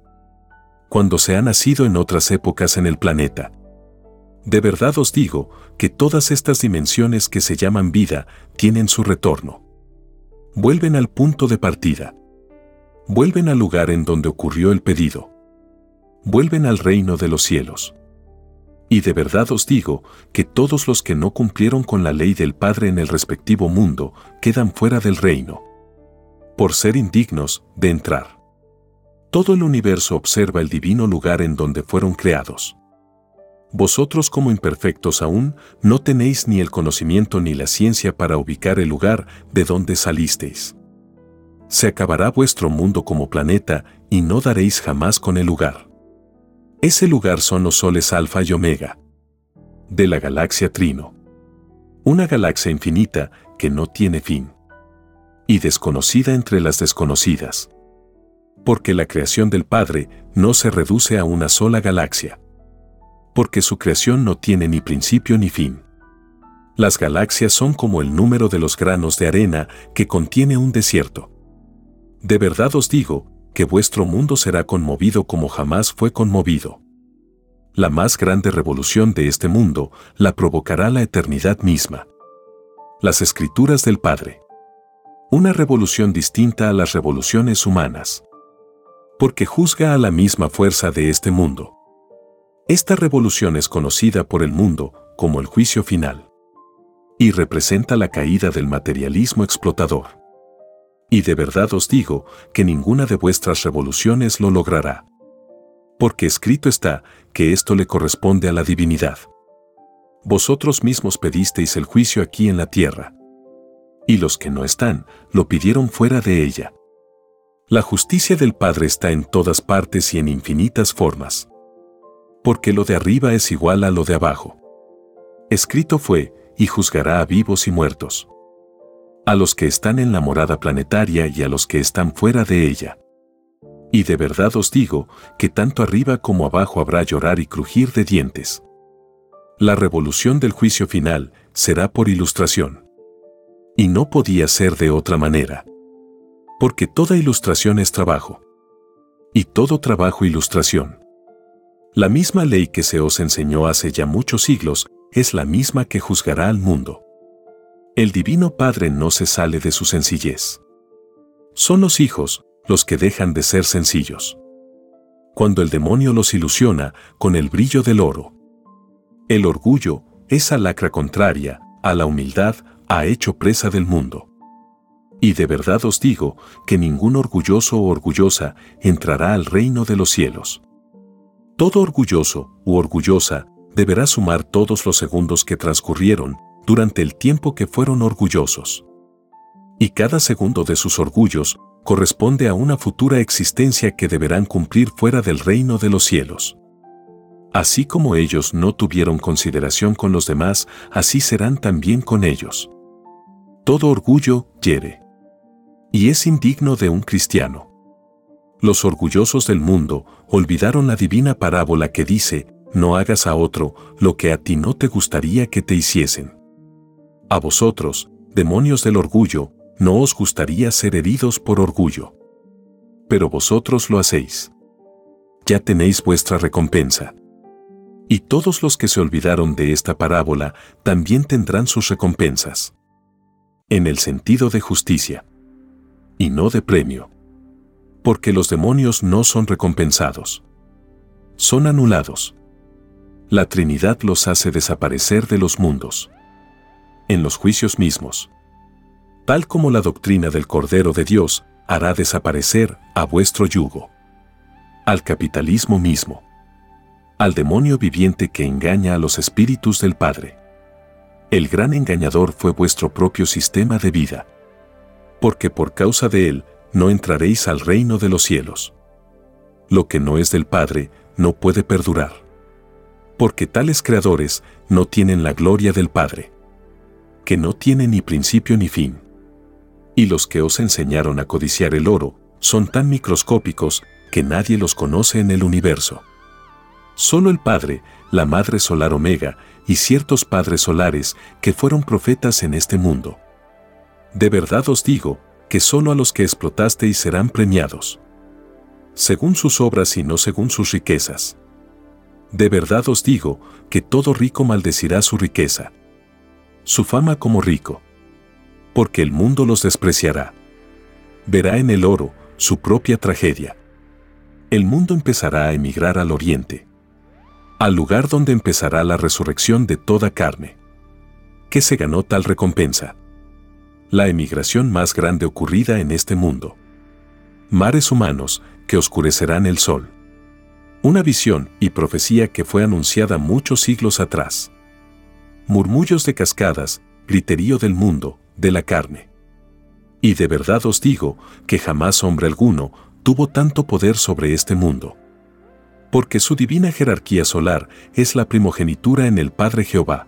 Speaker 1: Cuando se ha nacido en otras épocas en el planeta de verdad os digo que todas estas dimensiones que se llaman vida tienen su retorno. Vuelven al punto de partida. Vuelven al lugar en donde ocurrió el pedido. Vuelven al reino de los cielos. Y de verdad os digo que todos los que no cumplieron con la ley del Padre en el respectivo mundo quedan fuera del reino. Por ser indignos de entrar. Todo el universo observa el divino lugar en donde fueron creados. Vosotros como imperfectos aún, no tenéis ni el conocimiento ni la ciencia para ubicar el lugar de donde salisteis. Se acabará vuestro mundo como planeta y no daréis jamás con el lugar. Ese lugar son los soles alfa y omega. De la galaxia Trino. Una galaxia infinita que no tiene fin. Y desconocida entre las desconocidas. Porque la creación del Padre no se reduce a una sola galaxia. Porque su creación no tiene ni principio ni fin. Las galaxias son como el número de los granos de arena que contiene un desierto. De verdad os digo, que vuestro mundo será conmovido como jamás fue conmovido. La más grande revolución de este mundo la provocará la eternidad misma. Las escrituras del Padre. Una revolución distinta a las revoluciones humanas. Porque juzga a la misma fuerza de este mundo. Esta revolución es conocida por el mundo como el juicio final y representa la caída del materialismo explotador. Y de verdad os digo que ninguna de vuestras revoluciones lo logrará. Porque escrito está que esto le corresponde a la divinidad. Vosotros mismos pedisteis el juicio aquí en la tierra. Y los que no están, lo pidieron fuera de ella. La justicia del Padre está en todas partes y en infinitas formas. Porque lo de arriba es igual a lo de abajo. Escrito fue, y juzgará a vivos y muertos. A los que están en la morada planetaria y a los que están fuera de ella. Y de verdad os digo que tanto arriba como abajo habrá llorar y crujir de dientes. La revolución del juicio final será por ilustración. Y no podía ser de otra manera. Porque toda ilustración es trabajo. Y todo trabajo ilustración. La misma ley que se os enseñó hace ya muchos siglos es la misma que juzgará al mundo. El Divino Padre no se sale de su sencillez. Son los hijos los que dejan de ser sencillos. Cuando el demonio los ilusiona con el brillo del oro. El orgullo, esa lacra contraria a la humildad, ha hecho presa del mundo. Y de verdad os digo que ningún orgulloso o orgullosa entrará al reino de los cielos. Todo orgulloso u orgullosa deberá sumar todos los segundos que transcurrieron durante el tiempo que fueron orgullosos. Y cada segundo de sus orgullos corresponde a una futura existencia que deberán cumplir fuera del reino de los cielos. Así como ellos no tuvieron consideración con los demás, así serán también con ellos. Todo orgullo hiere. Y es indigno de un cristiano. Los orgullosos del mundo olvidaron la divina parábola que dice, no hagas a otro lo que a ti no te gustaría que te hiciesen. A vosotros, demonios del orgullo, no os gustaría ser heridos por orgullo. Pero vosotros lo hacéis. Ya tenéis vuestra recompensa. Y todos los que se olvidaron de esta parábola también tendrán sus recompensas. En el sentido de justicia. Y no de premio. Porque los demonios no son recompensados. Son anulados la Trinidad los hace desaparecer de los mundos. En los juicios mismos. Tal como la doctrina del Cordero de Dios hará desaparecer a vuestro yugo. Al capitalismo mismo. Al demonio viviente que engaña a los espíritus del Padre. El gran engañador fue vuestro propio sistema de vida. Porque por causa de él no entraréis al reino de los cielos. Lo que no es del Padre no puede perdurar porque tales creadores no tienen la gloria del Padre, que no tiene ni principio ni fin. Y los que os enseñaron a codiciar el oro son tan microscópicos que nadie los conoce en el universo. Solo el Padre, la Madre Solar Omega y ciertos padres solares que fueron profetas en este mundo. De verdad os digo que solo a los que explotasteis serán premiados. Según sus obras y no según sus riquezas. De verdad os digo que todo rico maldecirá su riqueza, su fama como rico, porque el mundo los despreciará. Verá en el oro su propia tragedia. El mundo empezará a emigrar al oriente, al lugar donde empezará la resurrección de toda carne. ¿Qué se ganó tal recompensa? La emigración más grande ocurrida en este mundo. Mares humanos que oscurecerán el sol una visión y profecía que fue anunciada muchos siglos atrás. Murmullos de cascadas, griterío del mundo, de la carne. Y de verdad os digo que jamás hombre alguno tuvo tanto poder sobre este mundo. Porque su divina jerarquía solar es la primogenitura en el Padre Jehová.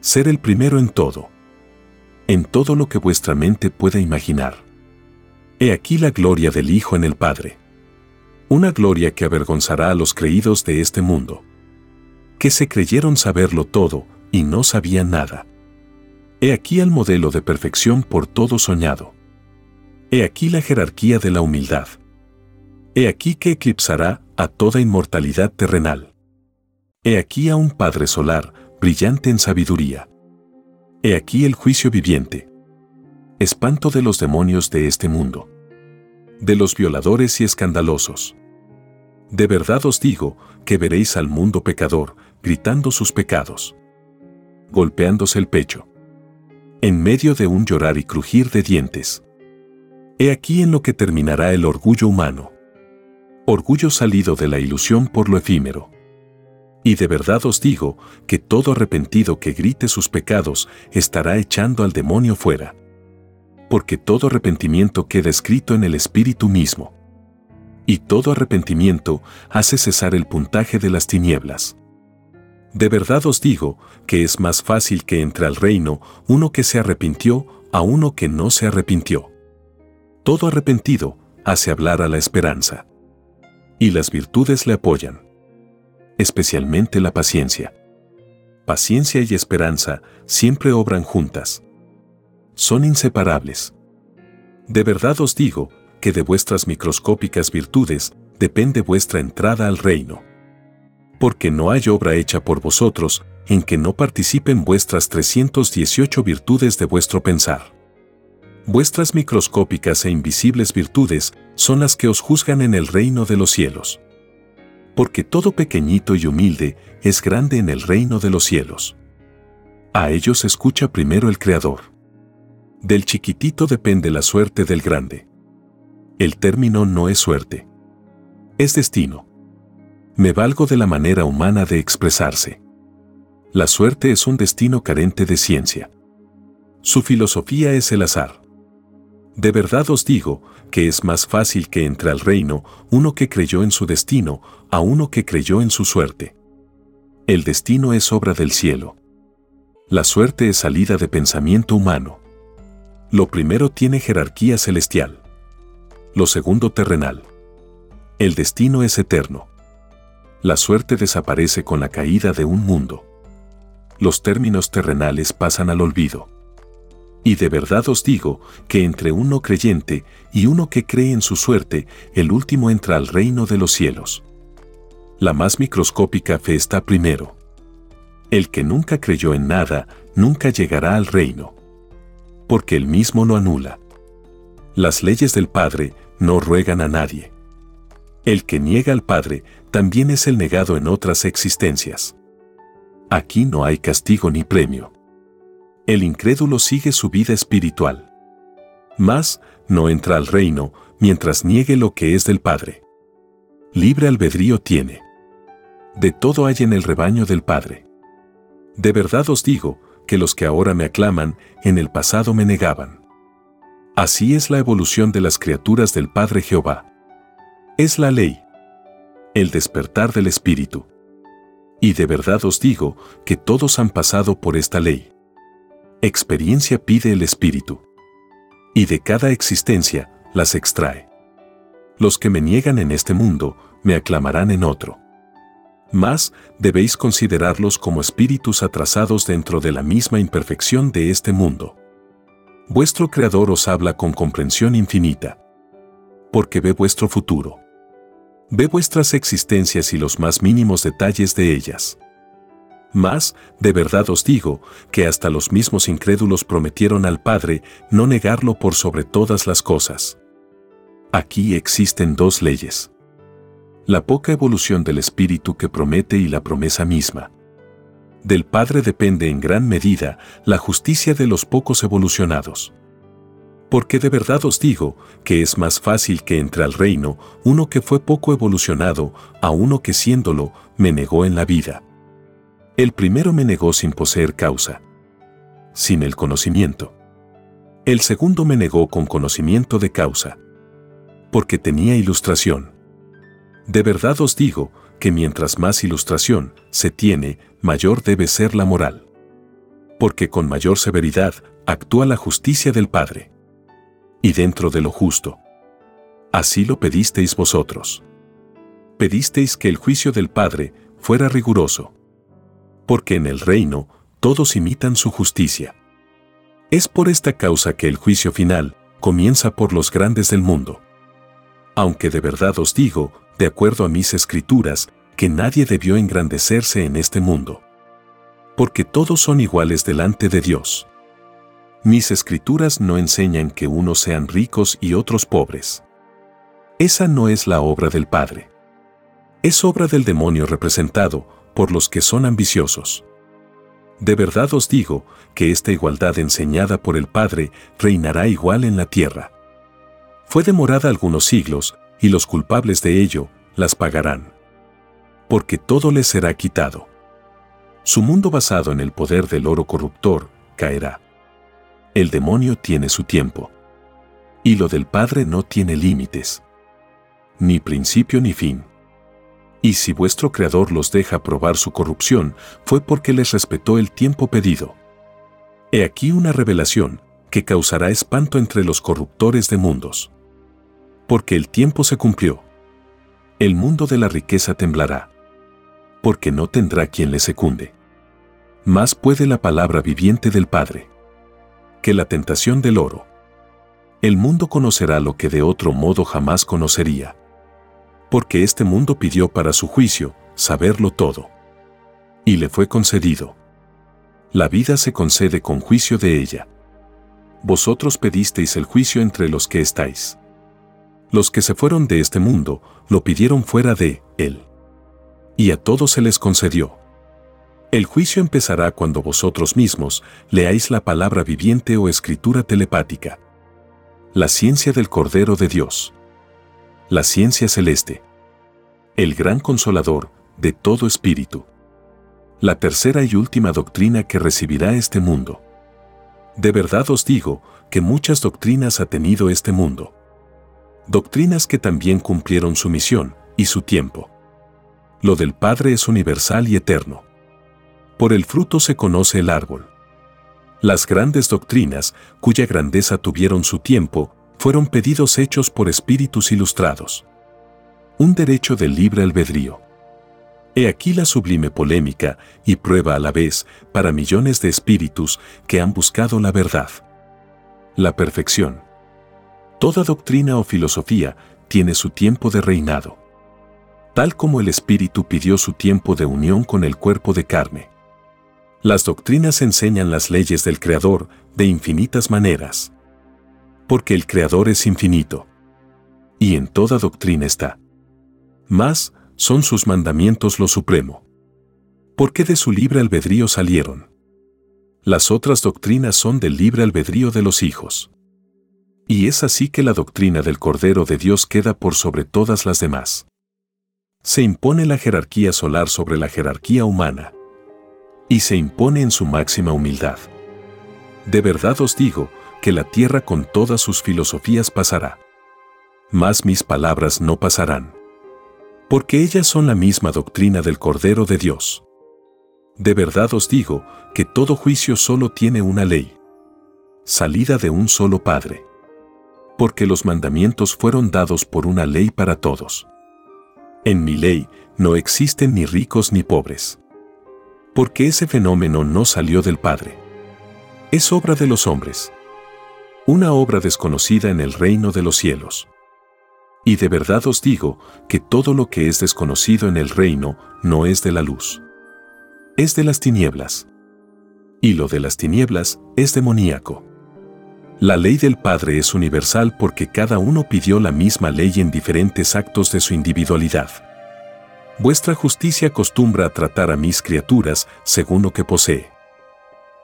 Speaker 1: Ser el primero en todo. En todo lo que vuestra mente pueda imaginar. He aquí la gloria del Hijo en el Padre. Una gloria que avergonzará a los creídos de este mundo. Que se creyeron saberlo todo y no sabían nada. He aquí el modelo de perfección por todo soñado. He aquí la jerarquía de la humildad. He aquí que eclipsará a toda inmortalidad terrenal. He aquí a un Padre solar, brillante en sabiduría. He aquí el juicio viviente. Espanto de los demonios de este mundo. De los violadores y escandalosos. De verdad os digo que veréis al mundo pecador, gritando sus pecados. Golpeándose el pecho. En medio de un llorar y crujir de dientes. He aquí en lo que terminará el orgullo humano. Orgullo salido de la ilusión por lo efímero y de verdad os digo que todo arrepentido que grite sus pecados estará echando al demonio fuera. Porque todo arrepentimiento queda escrito en el Espíritu mismo. Y todo arrepentimiento hace cesar el puntaje de las tinieblas. De verdad os digo que es más fácil que entre al reino uno que se arrepintió a uno que no se arrepintió. Todo arrepentido hace hablar a la esperanza. Y las virtudes le apoyan especialmente la paciencia. Paciencia y esperanza siempre obran juntas. Son inseparables. De verdad os digo que de vuestras microscópicas virtudes depende vuestra entrada al reino. Porque no hay obra hecha por vosotros en que no participen vuestras 318 virtudes de vuestro pensar. Vuestras microscópicas e invisibles virtudes son las que os juzgan en el reino de los cielos porque todo pequeñito y humilde es grande en el reino de los cielos. A ellos escucha primero el Creador. Del chiquitito depende la suerte del grande. El término no es suerte. Es destino. Me valgo de la manera humana de expresarse. La suerte es un destino carente de ciencia. Su filosofía es el azar. De verdad os digo que es más fácil que entre al reino uno que creyó en su destino a uno que creyó en su suerte. El destino es obra del cielo. La suerte es salida de pensamiento humano. Lo primero tiene jerarquía celestial. Lo segundo terrenal. El destino es eterno. La suerte desaparece con la caída de un mundo. Los términos terrenales pasan al olvido. Y de verdad os digo que entre uno creyente y uno que cree en su suerte, el último entra al reino de los cielos. La más microscópica fe está primero. El que nunca creyó en nada, nunca llegará al reino. Porque él mismo lo anula. Las leyes del Padre no ruegan a nadie. El que niega al Padre también es el negado en otras existencias. Aquí no hay castigo ni premio el incrédulo sigue su vida espiritual. Mas, no entra al reino mientras niegue lo que es del Padre. Libre albedrío tiene. De todo hay en el rebaño del Padre. De verdad os digo que los que ahora me aclaman, en el pasado me negaban. Así es la evolución de las criaturas del Padre Jehová. Es la ley. El despertar del Espíritu. Y de verdad os digo que todos han pasado por esta ley. Experiencia pide el espíritu. Y de cada existencia las extrae. Los que me niegan en este mundo, me aclamarán en otro. Mas, debéis considerarlos como espíritus atrasados dentro de la misma imperfección de este mundo. Vuestro Creador os habla con comprensión infinita. Porque ve vuestro futuro. Ve vuestras existencias y los más mínimos detalles de ellas. Mas, de verdad os digo, que hasta los mismos incrédulos prometieron al Padre no negarlo por sobre todas las cosas. Aquí existen dos leyes. La poca evolución del Espíritu que promete y la promesa misma. Del Padre depende en gran medida la justicia de los pocos evolucionados. Porque de verdad os digo que es más fácil que entre al reino uno que fue poco evolucionado a uno que siéndolo me negó en la vida. El primero me negó sin poseer causa, sin el conocimiento. El segundo me negó con conocimiento de causa, porque tenía ilustración. De verdad os digo que mientras más ilustración se tiene, mayor debe ser la moral. Porque con mayor severidad actúa la justicia del Padre. Y dentro de lo justo. Así lo pedisteis vosotros. Pedisteis que el juicio del Padre fuera riguroso. Porque en el reino todos imitan su justicia. Es por esta causa que el juicio final comienza por los grandes del mundo. Aunque de verdad os digo, de acuerdo a mis escrituras, que nadie debió engrandecerse en este mundo. Porque todos son iguales delante de Dios. Mis escrituras no enseñan que unos sean ricos y otros pobres. Esa no es la obra del Padre. Es obra del demonio representado por los que son ambiciosos. De verdad os digo que esta igualdad enseñada por el Padre reinará igual en la tierra. Fue demorada algunos siglos, y los culpables de ello las pagarán. Porque todo les será quitado. Su mundo basado en el poder del oro corruptor caerá. El demonio tiene su tiempo. Y lo del Padre no tiene límites. Ni principio ni fin. Y si vuestro Creador los deja probar su corrupción, fue porque les respetó el tiempo pedido. He aquí una revelación que causará espanto entre los corruptores de mundos. Porque el tiempo se cumplió. El mundo de la riqueza temblará. Porque no tendrá quien le secunde. Más puede la palabra viviente del Padre que la tentación del oro. El mundo conocerá lo que de otro modo jamás conocería porque este mundo pidió para su juicio saberlo todo. Y le fue concedido. La vida se concede con juicio de ella. Vosotros pedisteis el juicio entre los que estáis. Los que se fueron de este mundo lo pidieron fuera de él. Y a todos se les concedió. El juicio empezará cuando vosotros mismos leáis la palabra viviente o escritura telepática. La ciencia del Cordero de Dios la ciencia celeste. El gran consolador de todo espíritu. La tercera y última doctrina que recibirá este mundo. De verdad os digo que muchas doctrinas ha tenido este mundo. Doctrinas que también cumplieron su misión y su tiempo. Lo del Padre es universal y eterno. Por el fruto se conoce el árbol. Las grandes doctrinas, cuya grandeza tuvieron su tiempo, fueron pedidos hechos por espíritus ilustrados. Un derecho del libre albedrío. He aquí la sublime polémica y prueba a la vez para millones de espíritus que han buscado la verdad. La perfección. Toda doctrina o filosofía tiene su tiempo de reinado. Tal como el espíritu pidió su tiempo de unión con el cuerpo de carne. Las doctrinas enseñan las leyes del Creador de infinitas maneras porque el Creador es infinito. Y en toda doctrina está. Más son sus mandamientos lo supremo. Porque de su libre albedrío salieron. Las otras doctrinas son del libre albedrío de los hijos. Y es así que la doctrina del Cordero de Dios queda por sobre todas las demás. Se impone la jerarquía solar sobre la jerarquía humana. Y se impone en su máxima humildad. De verdad os digo, que la tierra con todas sus filosofías pasará. Mas mis palabras no pasarán. Porque ellas son la misma doctrina del Cordero de Dios. De verdad os digo que todo juicio solo tiene una ley. Salida de un solo Padre. Porque los mandamientos fueron dados por una ley para todos. En mi ley no existen ni ricos ni pobres. Porque ese fenómeno no salió del Padre. Es obra de los hombres una obra desconocida en el reino de los cielos. Y de verdad os digo que todo lo que es desconocido en el reino no es de la luz. Es de las tinieblas. Y lo de las tinieblas es demoníaco. La ley del Padre es universal porque cada uno pidió la misma ley en diferentes actos de su individualidad. Vuestra justicia acostumbra a tratar a mis criaturas según lo que posee.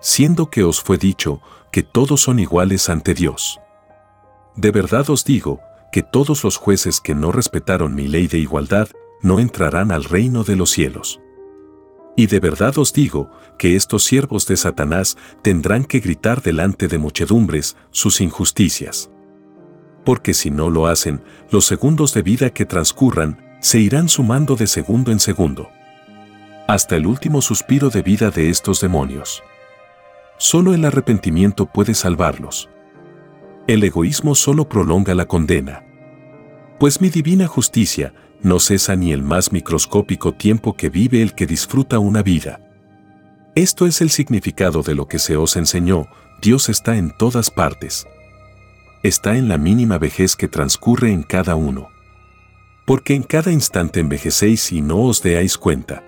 Speaker 1: Siendo que os fue dicho, que todos son iguales ante Dios. De verdad os digo, que todos los jueces que no respetaron mi ley de igualdad, no entrarán al reino de los cielos. Y de verdad os digo, que estos siervos de Satanás tendrán que gritar delante de muchedumbres sus injusticias. Porque si no lo hacen, los segundos de vida que transcurran se irán sumando de segundo en segundo. Hasta el último suspiro de vida de estos demonios Solo el arrepentimiento puede salvarlos. El egoísmo solo prolonga la condena. Pues mi divina justicia no cesa ni el más microscópico tiempo que vive el que disfruta una vida. Esto es el significado de lo que se os enseñó, Dios está en todas partes. Está en la mínima vejez que transcurre en cada uno. Porque en cada instante envejecéis y no os deáis cuenta.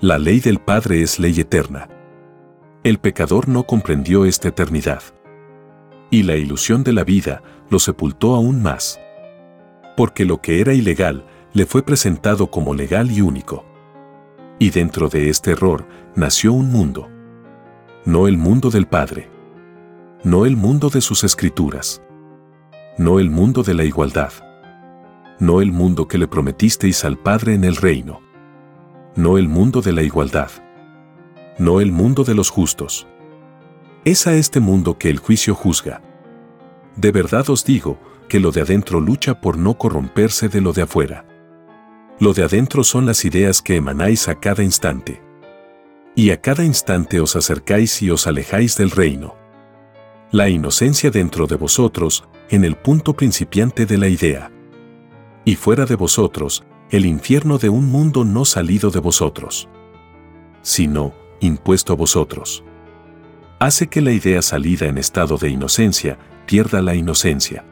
Speaker 1: La ley del Padre es ley eterna. El pecador no comprendió esta eternidad. Y la ilusión de la vida lo sepultó aún más. Porque lo que era ilegal le fue presentado como legal y único. Y dentro de este error nació un mundo. No el mundo del Padre. No el mundo de sus escrituras. No el mundo de la igualdad. No el mundo que le prometisteis al Padre en el reino. No el mundo de la igualdad. No el mundo de los justos. Es a este mundo que el juicio juzga. De verdad os digo que lo de adentro lucha por no corromperse de lo de afuera. Lo de adentro son las ideas que emanáis a cada instante. Y a cada instante os acercáis y os alejáis del reino. La inocencia dentro de vosotros, en el punto principiante de la idea. Y fuera de vosotros, el infierno de un mundo no salido de vosotros, sino impuesto a vosotros. Hace que la idea salida en estado de inocencia pierda la inocencia.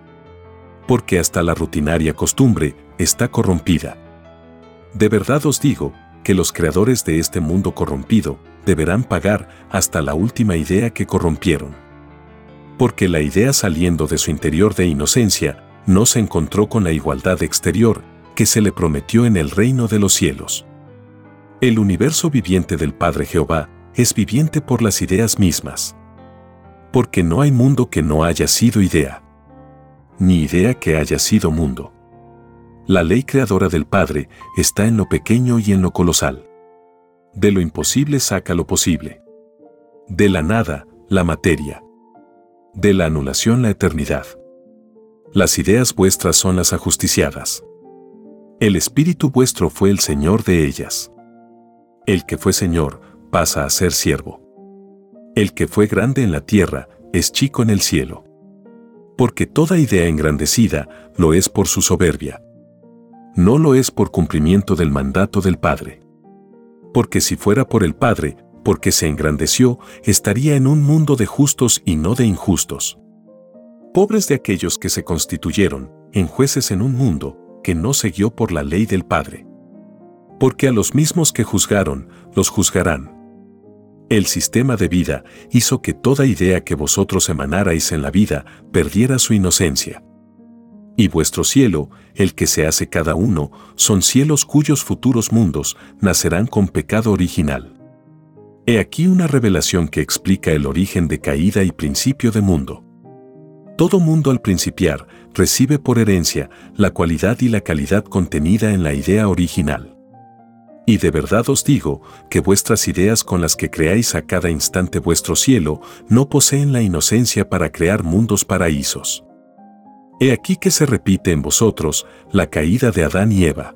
Speaker 1: Porque hasta la rutinaria costumbre está corrompida. De verdad os digo que los creadores de este mundo corrompido deberán pagar hasta la última idea que corrompieron. Porque la idea saliendo de su interior de inocencia no se encontró con la igualdad exterior que se le prometió en el reino de los cielos. El universo viviente del Padre Jehová es viviente por las ideas mismas. Porque no hay mundo que no haya sido idea, ni idea que haya sido mundo. La ley creadora del Padre está en lo pequeño y en lo colosal. De lo imposible saca lo posible. De la nada, la materia. De la anulación, la eternidad. Las ideas vuestras son las ajusticiadas. El Espíritu vuestro fue el Señor de ellas. El que fue Señor pasa a ser siervo. El que fue grande en la tierra es chico en el cielo. Porque toda idea engrandecida lo es por su soberbia no lo es por cumplimiento del mandato del Padre. Porque si fuera por el Padre, porque se engrandeció, estaría en un mundo de justos y no de injustos. Pobres de aquellos que se constituyeron en jueces en un mundo que no se guió por la ley del Padre. Porque a los mismos que juzgaron, los juzgarán. El sistema de vida hizo que toda idea que vosotros emanarais en la vida perdiera su inocencia. Y vuestro cielo, el que se hace cada uno, son cielos cuyos futuros mundos nacerán con pecado original. He aquí una revelación que explica el origen de caída y principio de mundo. Todo mundo al principiar recibe por herencia la cualidad y la calidad contenida en la idea original. Y de verdad os digo que vuestras ideas con las que creáis a cada instante vuestro cielo no poseen la inocencia para crear mundos paraísos. He aquí que se repite en vosotros la caída de Adán y Eva.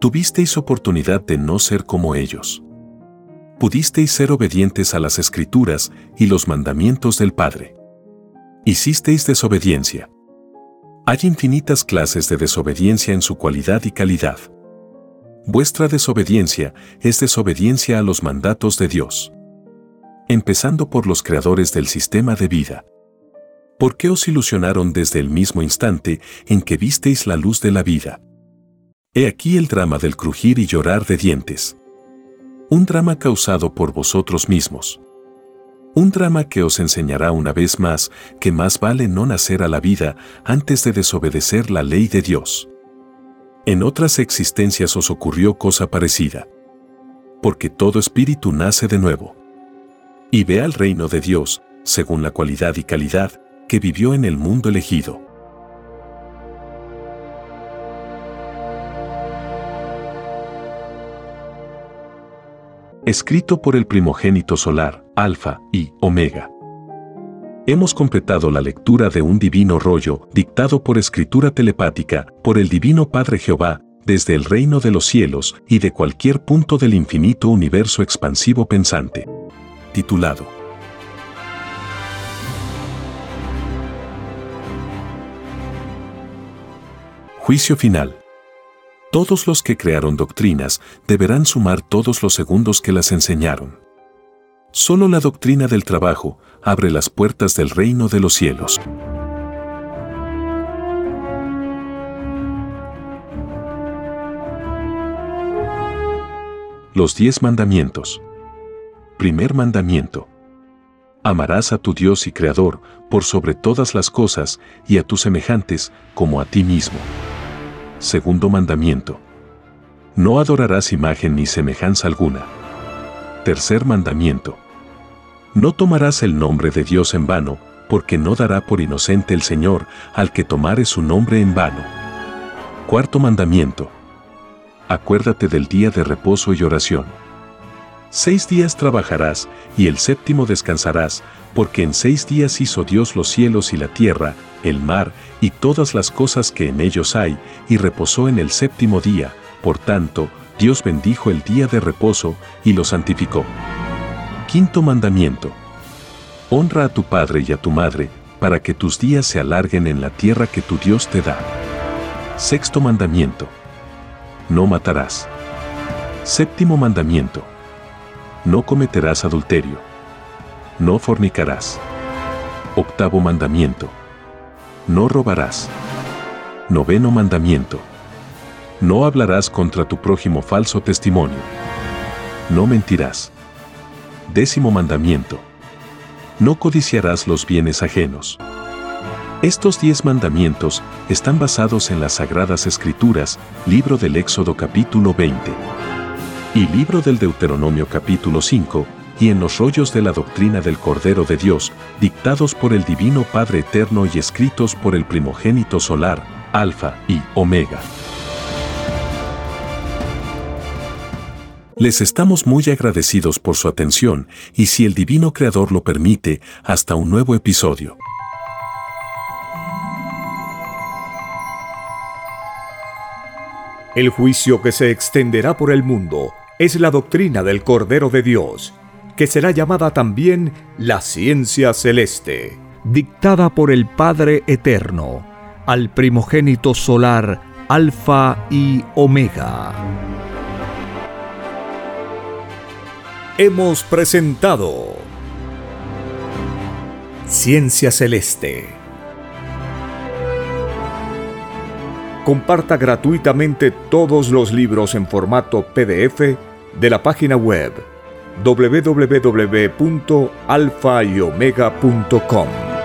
Speaker 1: Tuvisteis oportunidad de no ser como ellos. Pudisteis ser obedientes a las escrituras y los mandamientos del Padre. Hicisteis desobediencia. Hay infinitas clases de desobediencia en su cualidad y calidad. Vuestra desobediencia es desobediencia a los mandatos de Dios. Empezando por los creadores del sistema de vida. ¿Por qué os ilusionaron desde el mismo instante en que visteis la luz de la vida? He aquí el drama del crujir y llorar de dientes. Un drama causado por vosotros mismos. Un drama que os enseñará una vez más que más vale no nacer a la vida antes de desobedecer la ley de Dios. En otras existencias os ocurrió cosa parecida. Porque todo espíritu nace de nuevo. Y ve al reino de Dios, según la cualidad y calidad, que vivió en el mundo elegido. escrito por el primogénito solar, Alfa y Omega. Hemos completado la lectura de un divino rollo, dictado por escritura telepática, por el divino Padre Jehová, desde el reino de los cielos y de cualquier punto del infinito universo expansivo pensante. Titulado Juicio final. Todos los que crearon doctrinas deberán sumar todos los segundos que las enseñaron. Solo la doctrina del trabajo abre las puertas del reino de los cielos. Los diez mandamientos. Primer mandamiento. Amarás a tu Dios y Creador por sobre todas las cosas y a tus semejantes como a ti mismo. Segundo mandamiento. No adorarás imagen ni semejanza alguna. Tercer mandamiento. No tomarás el nombre de Dios en vano, porque no dará por inocente el Señor al que tomare su nombre en vano. Cuarto mandamiento. Acuérdate del día de reposo y oración. Seis días trabajarás y el séptimo descansarás, porque en seis días hizo Dios los cielos y la tierra, el mar y todas las cosas que en ellos hay, y reposó en el séptimo día, por tanto, Dios bendijo el día de reposo y lo santificó. Quinto mandamiento. Honra a tu padre y a tu madre, para que tus días se alarguen en la tierra que tu Dios te da. Sexto mandamiento. No matarás. Séptimo mandamiento. No cometerás adulterio. No fornicarás. Octavo mandamiento. No robarás. Noveno mandamiento. No hablarás contra tu prójimo falso testimonio. No mentirás. Décimo mandamiento. No codiciarás los bienes ajenos. Estos diez mandamientos están basados en las Sagradas Escrituras, libro del Éxodo capítulo 20 y libro del Deuteronomio capítulo 5, y en los rollos de la doctrina del Cordero de Dios, dictados por el Divino Padre Eterno y escritos por el primogénito solar, Alfa y Omega. Les estamos muy agradecidos por su atención y si el Divino Creador lo permite, hasta un nuevo episodio.
Speaker 2: El juicio que se extenderá por el mundo es la doctrina del Cordero de Dios que será llamada también la ciencia celeste, dictada por el Padre Eterno, al primogénito solar Alfa y Omega. Hemos presentado Ciencia Celeste. Comparta gratuitamente todos los libros en formato PDF de la página web www.alfayomega.com.